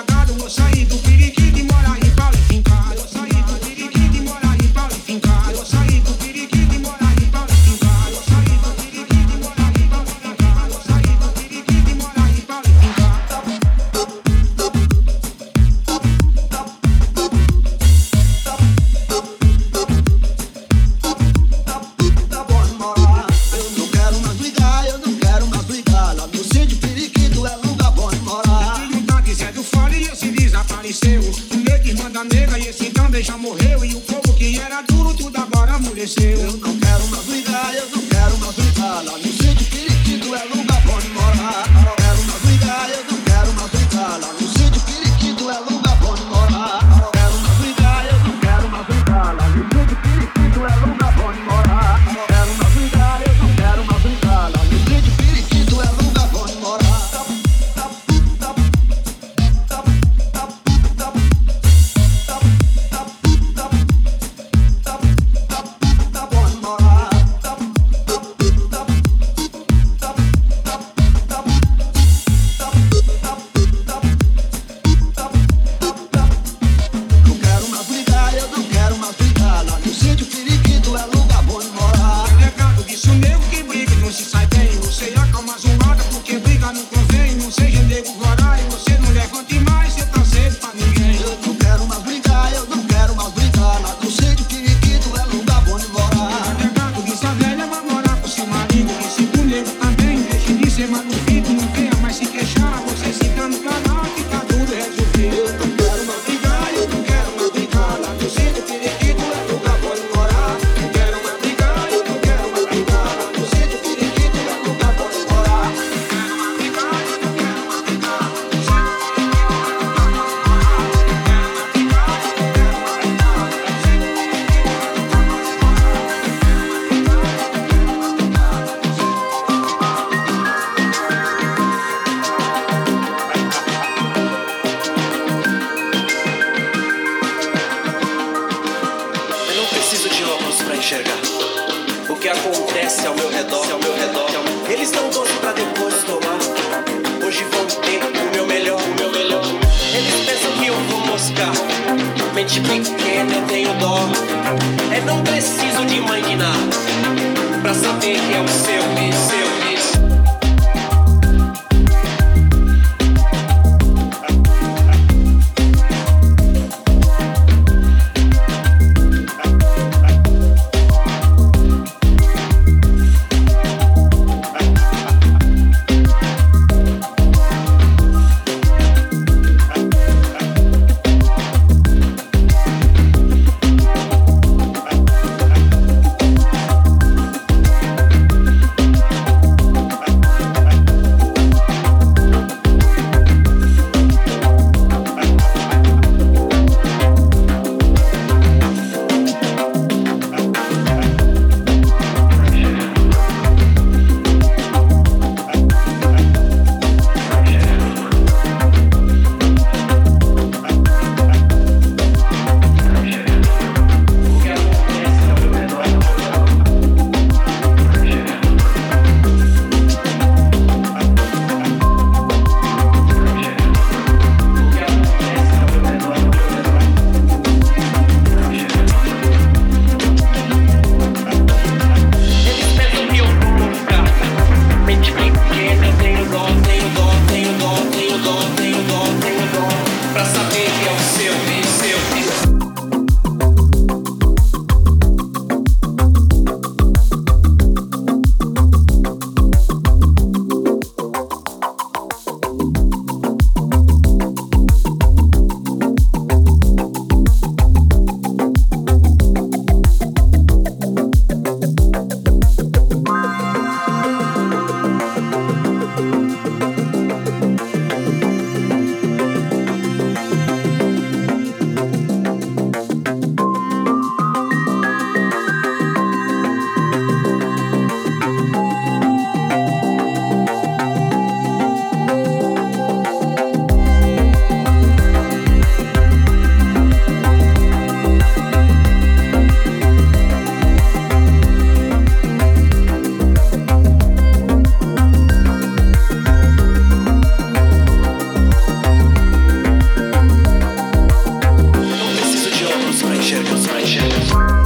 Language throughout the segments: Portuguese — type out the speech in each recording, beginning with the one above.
I got was I gente pequena eu tenho dó. É não preciso de mãe de nada pra saber que é o seu e seu. Frank Circus, Frank Circus.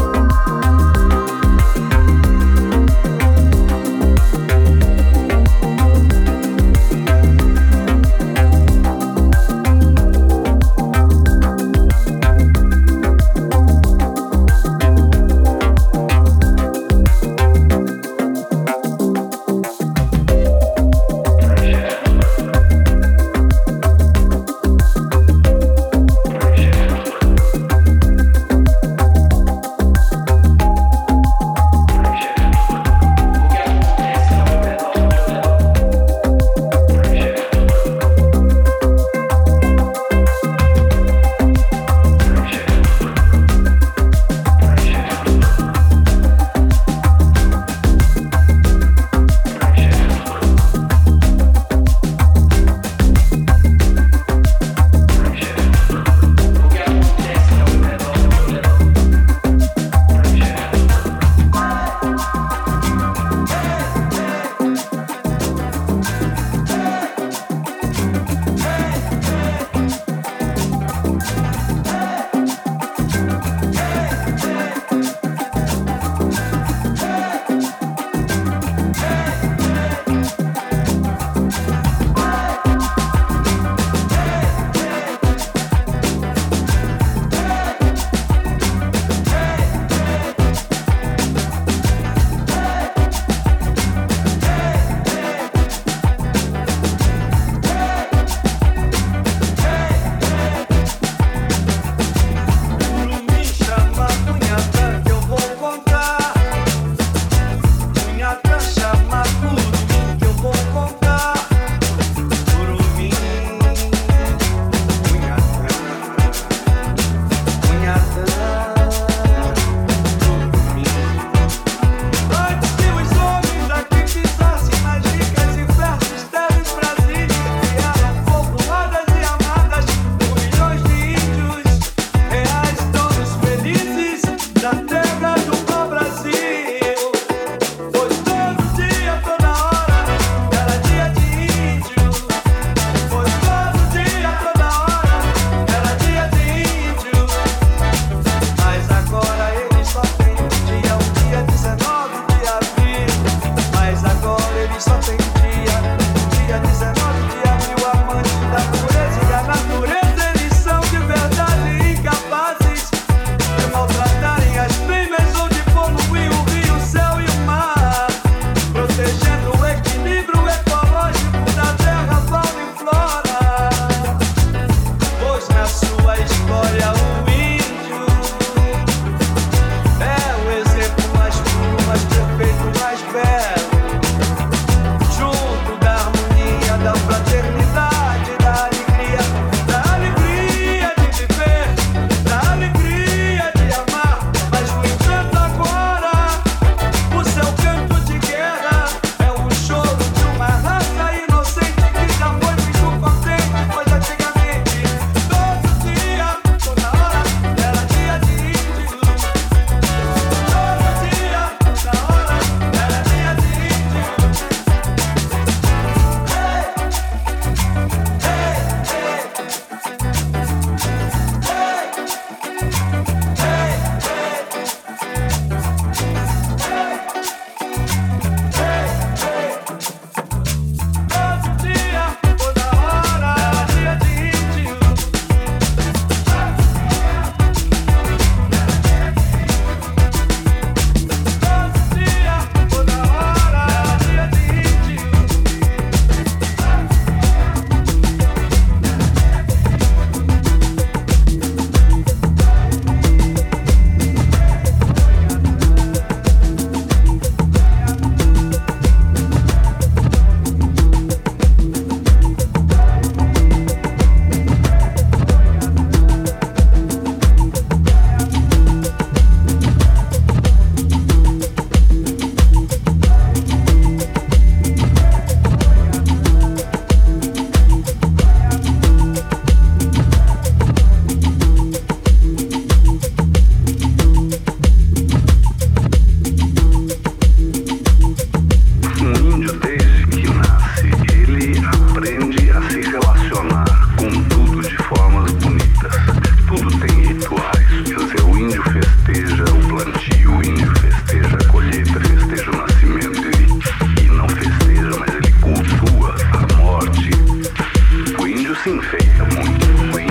mundo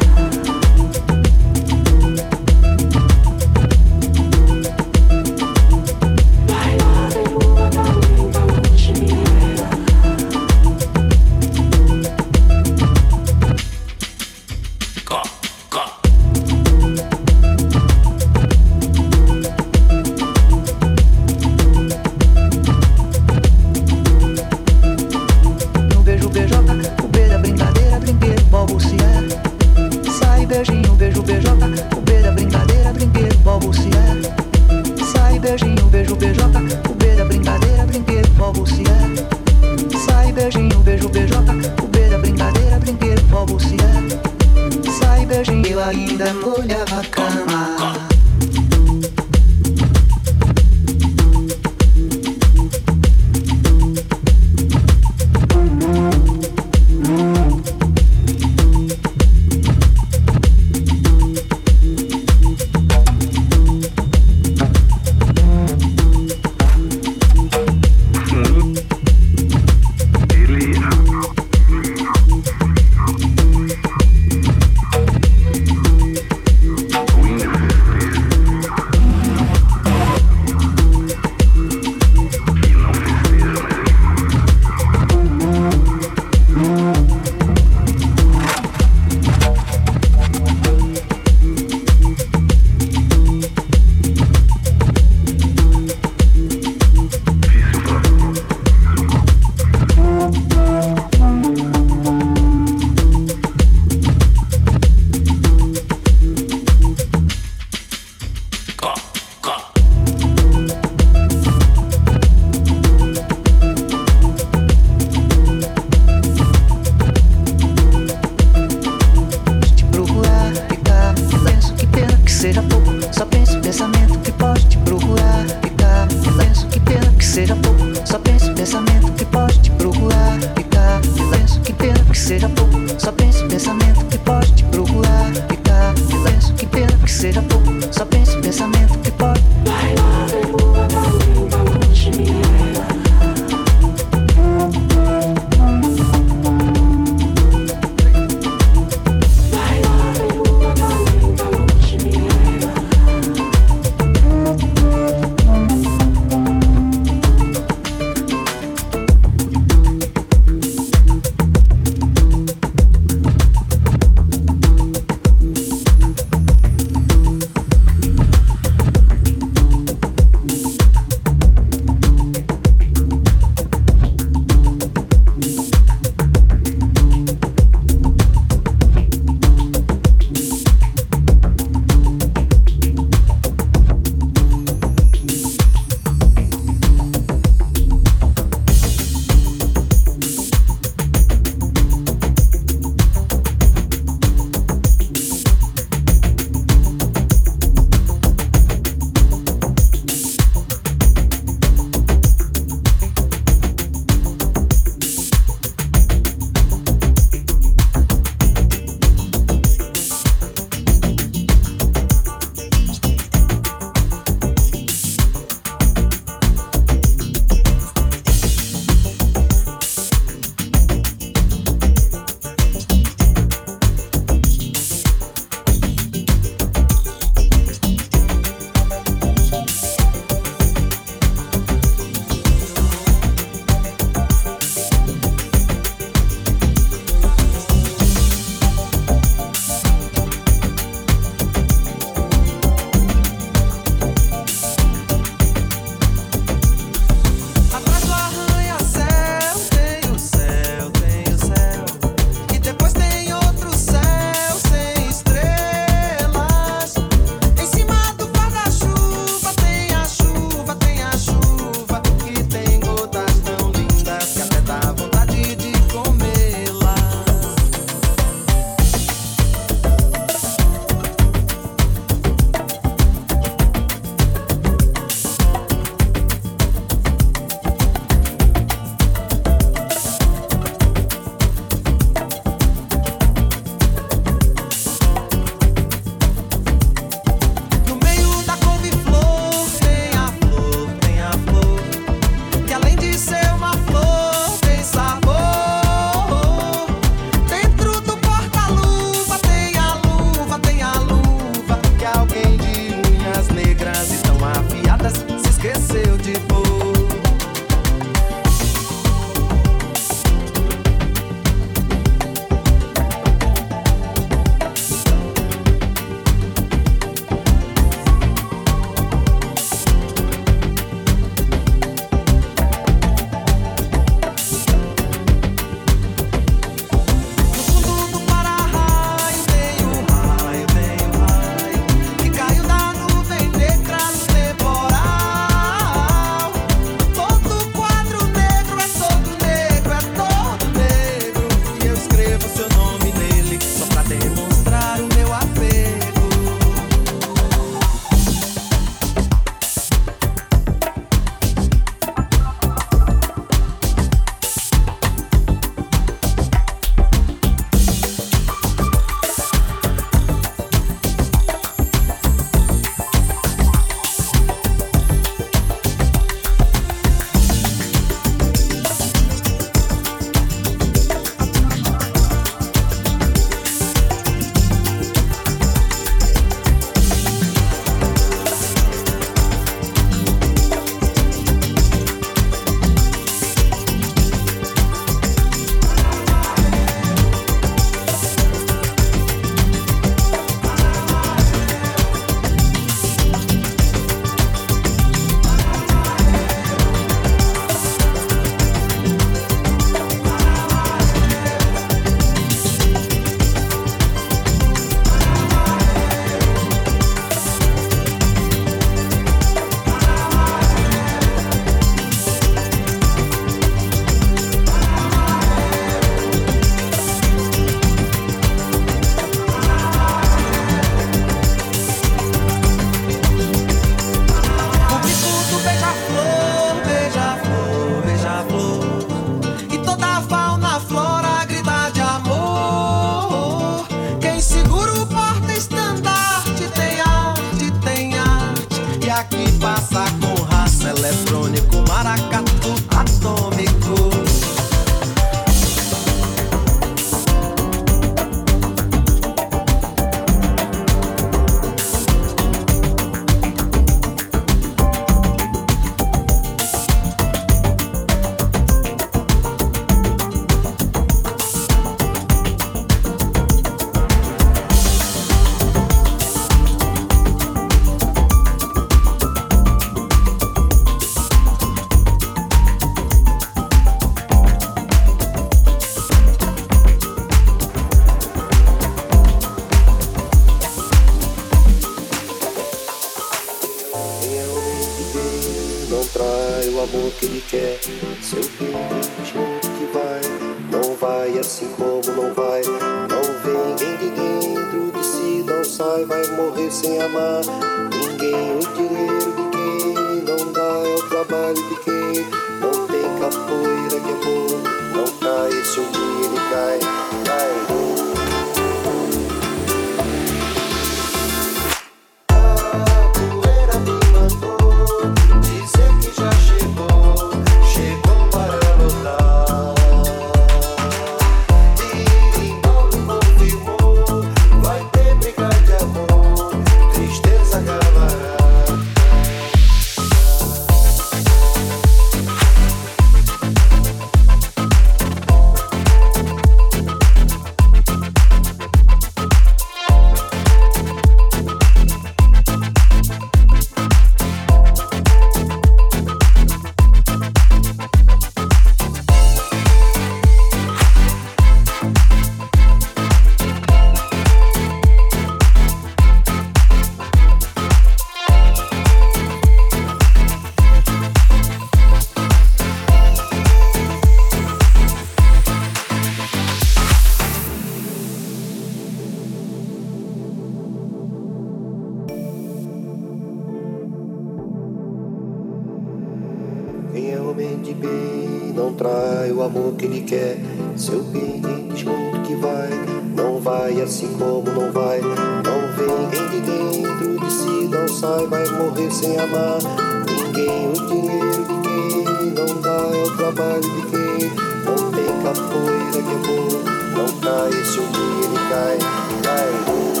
vai o amor que ele quer. Seu bem, ele diz muito que vai, não vai assim como não vai. Não vem ele dentro de si, não sai, vai morrer sem amar ninguém. O dinheiro de quem não dá é o trabalho de quem não tem capoeira que é boa, Não cai, se um dia ele cai, cai.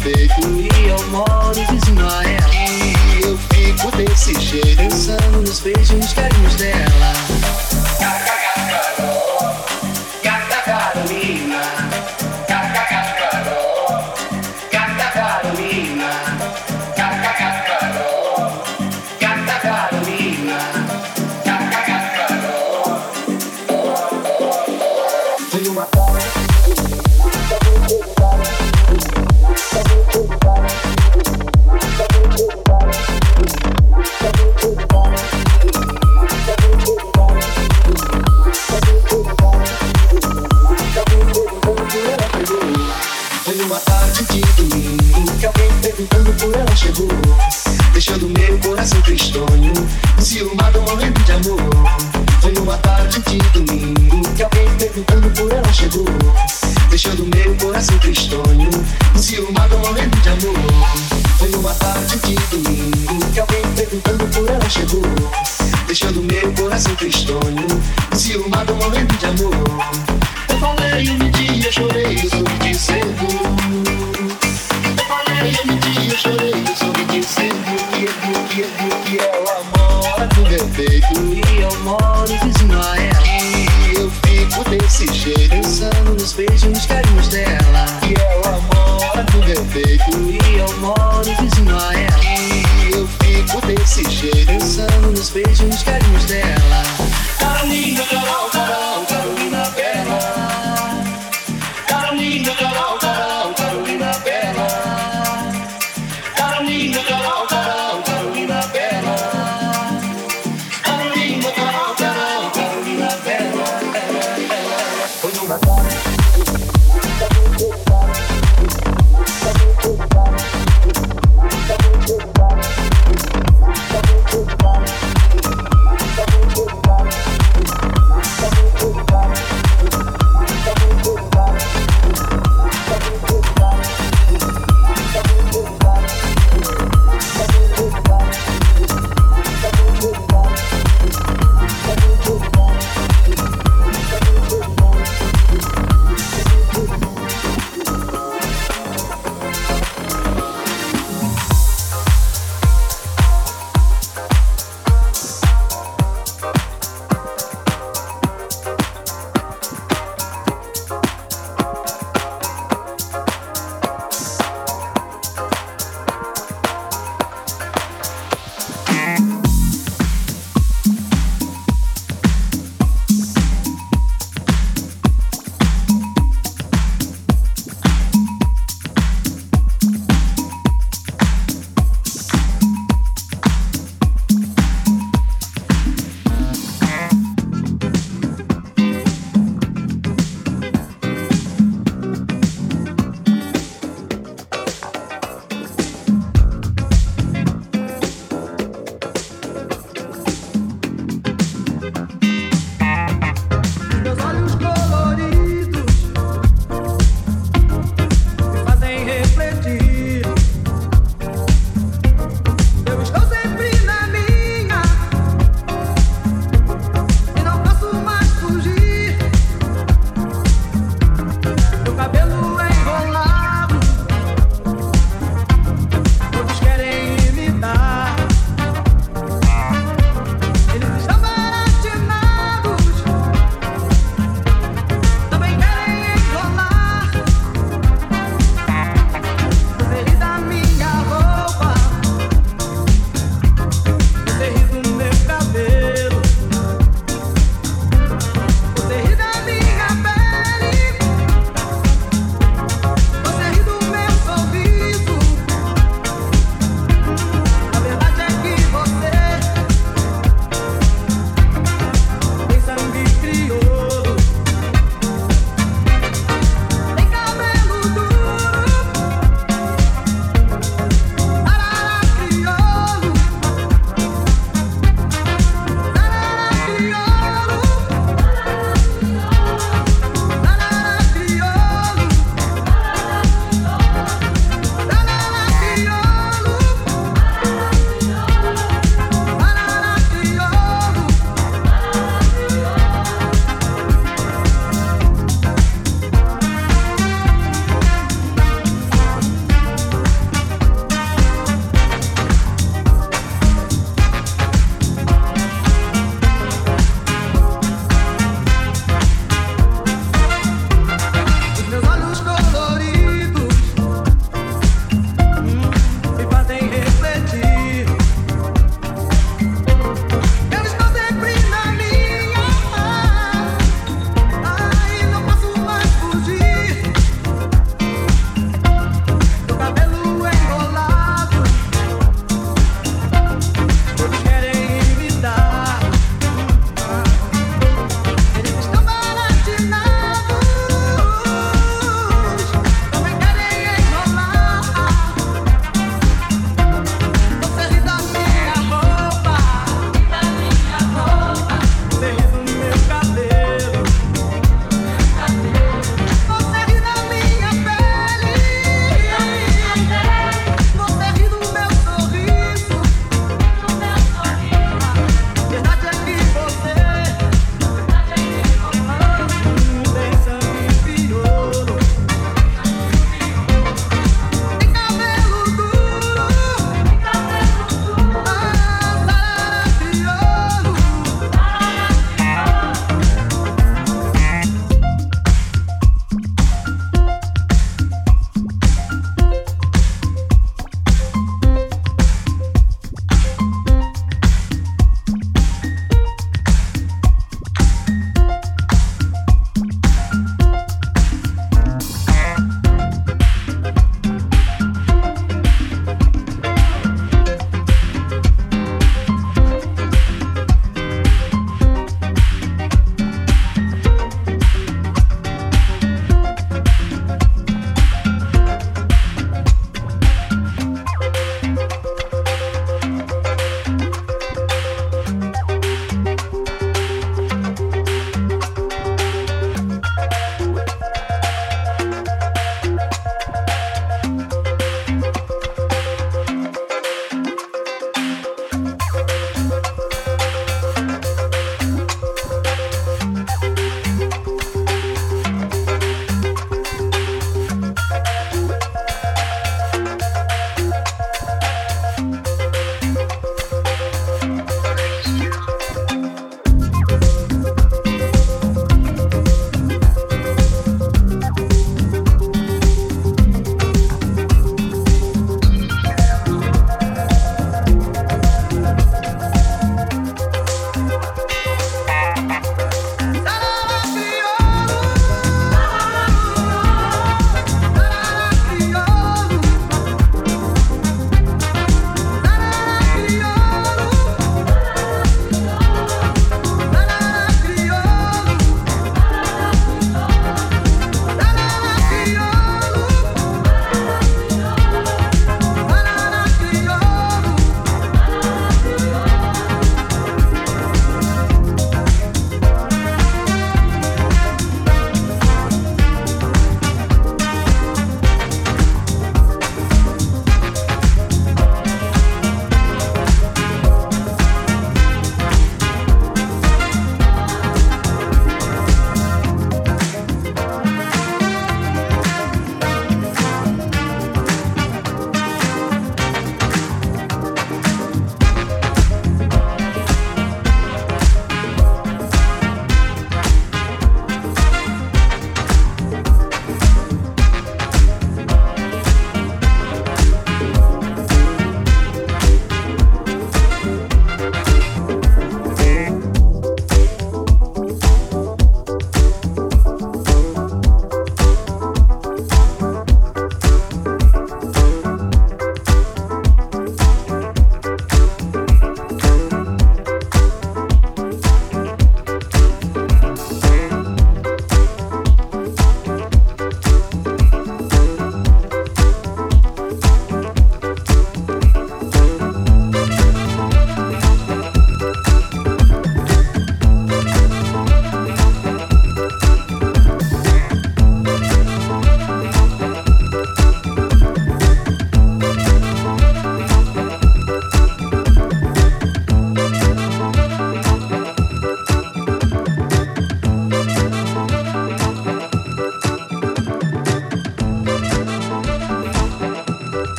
peito E eu moro de Ismael. E eu fico desse jeito Pensando nos beijos carinhos dela.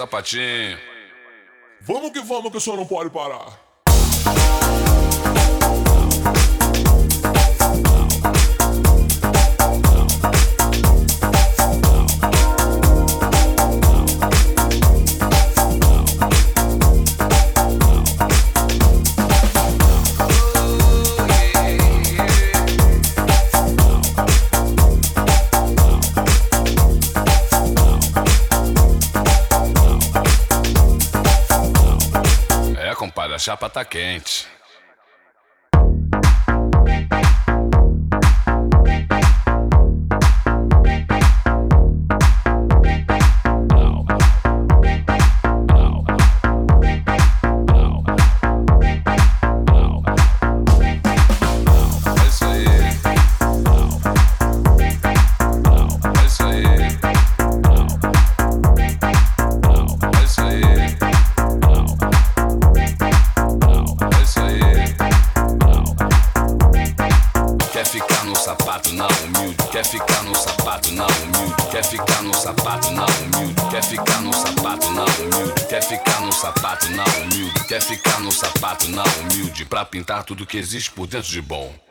Sapatinho. Vamos que vamos que o senhor não pode parar. chapa tá quente. tudo que existe por dentro de bom.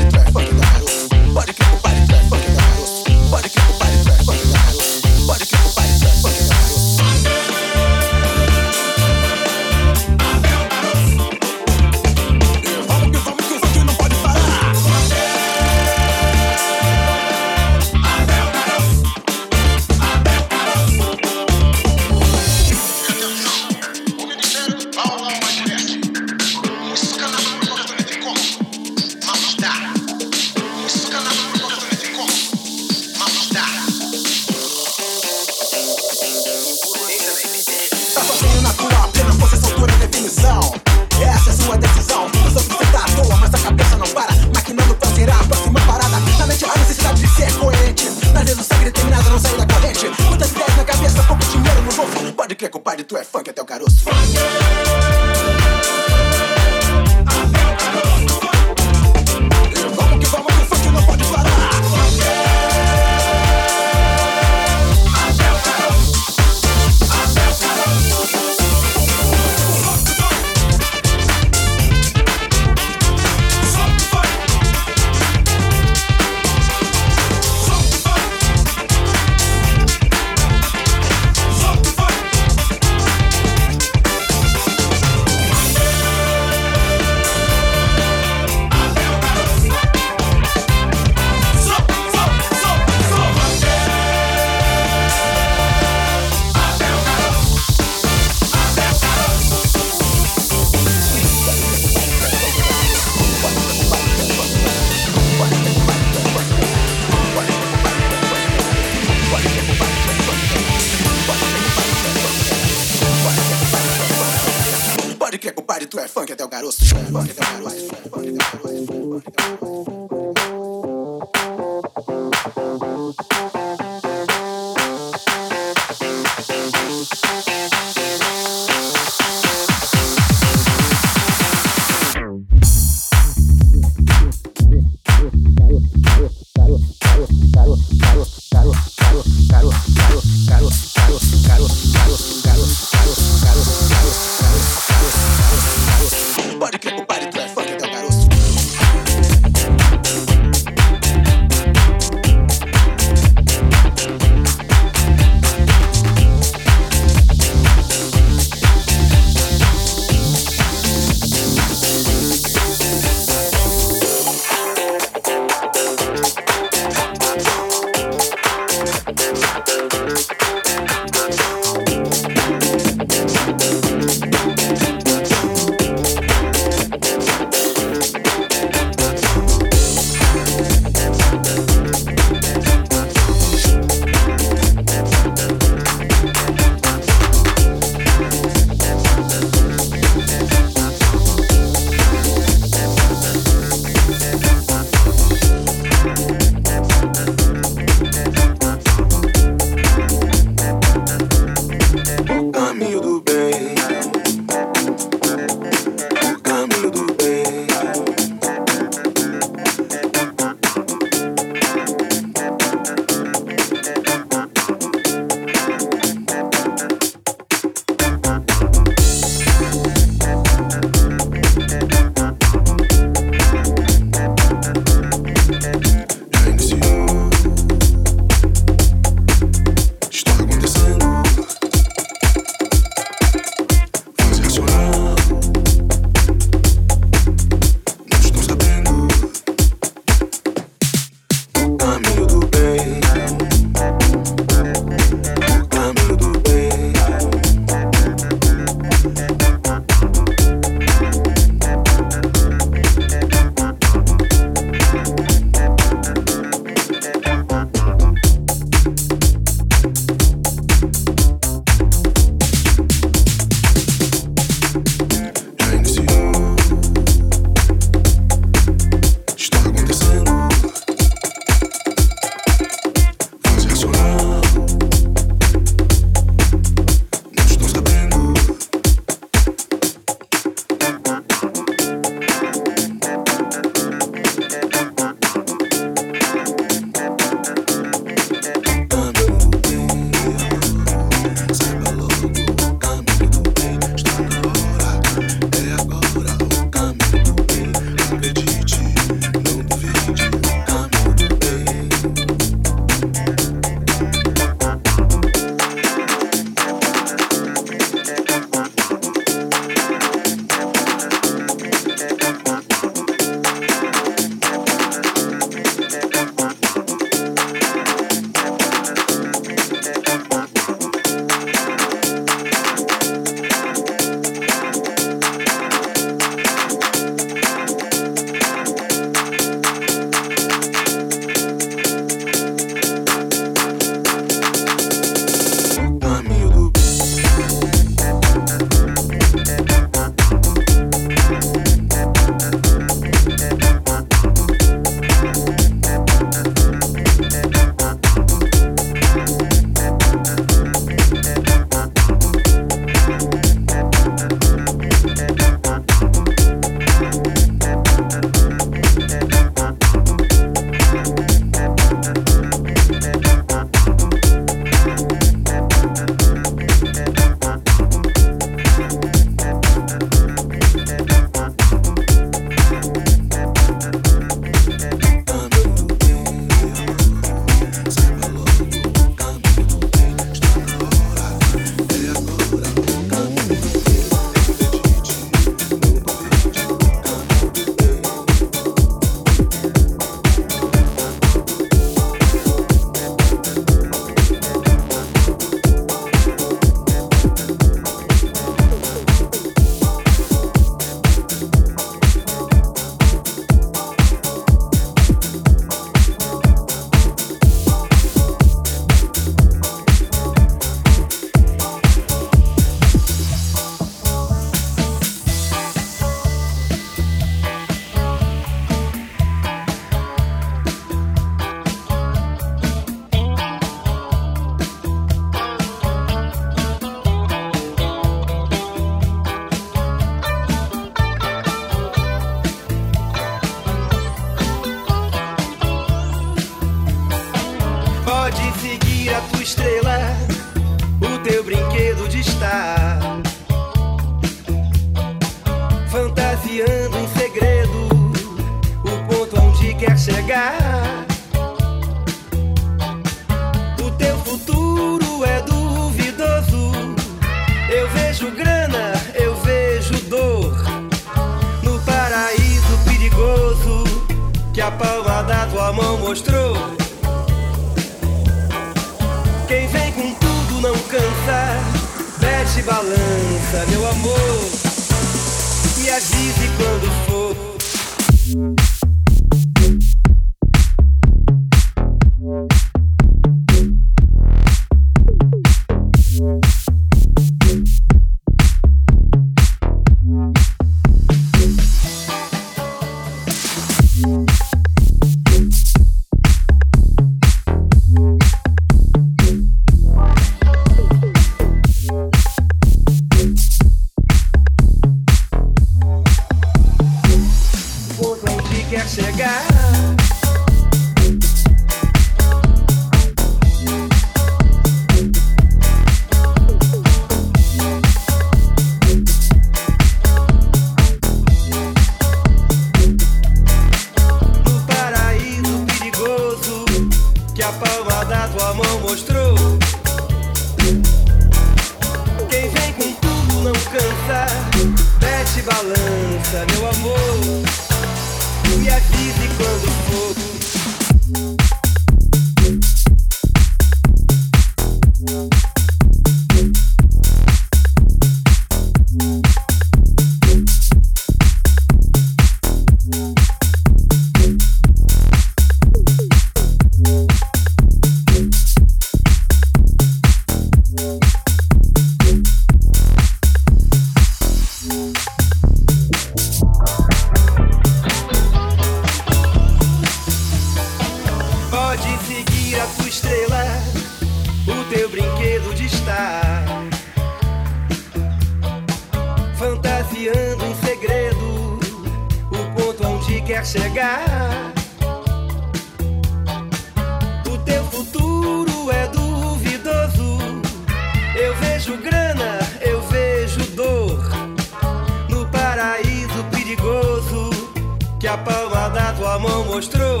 mostrou.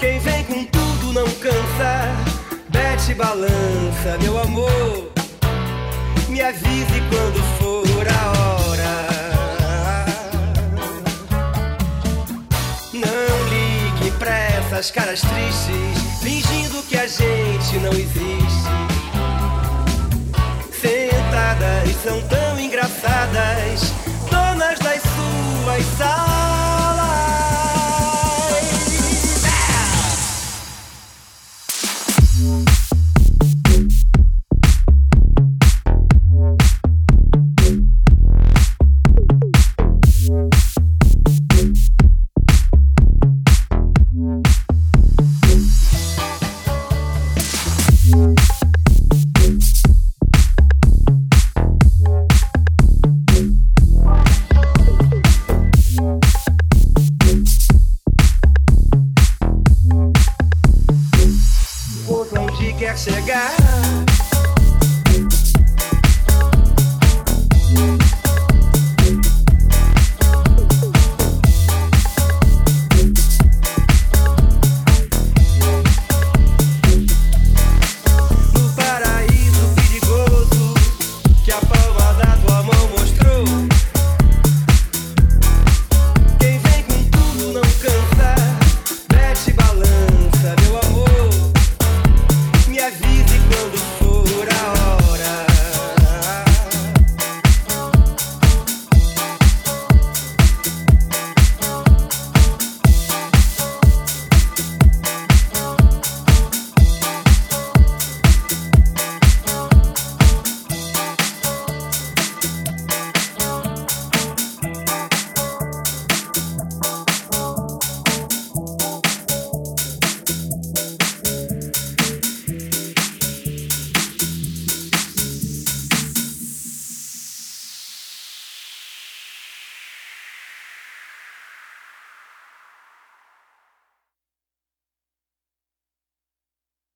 Quem vem com tudo não cansa, bete balança, meu amor. Me avise quando for a hora. Não ligue pra essas caras tristes, fingindo que a gente não existe. Sentadas são tão engraçadas uma sala.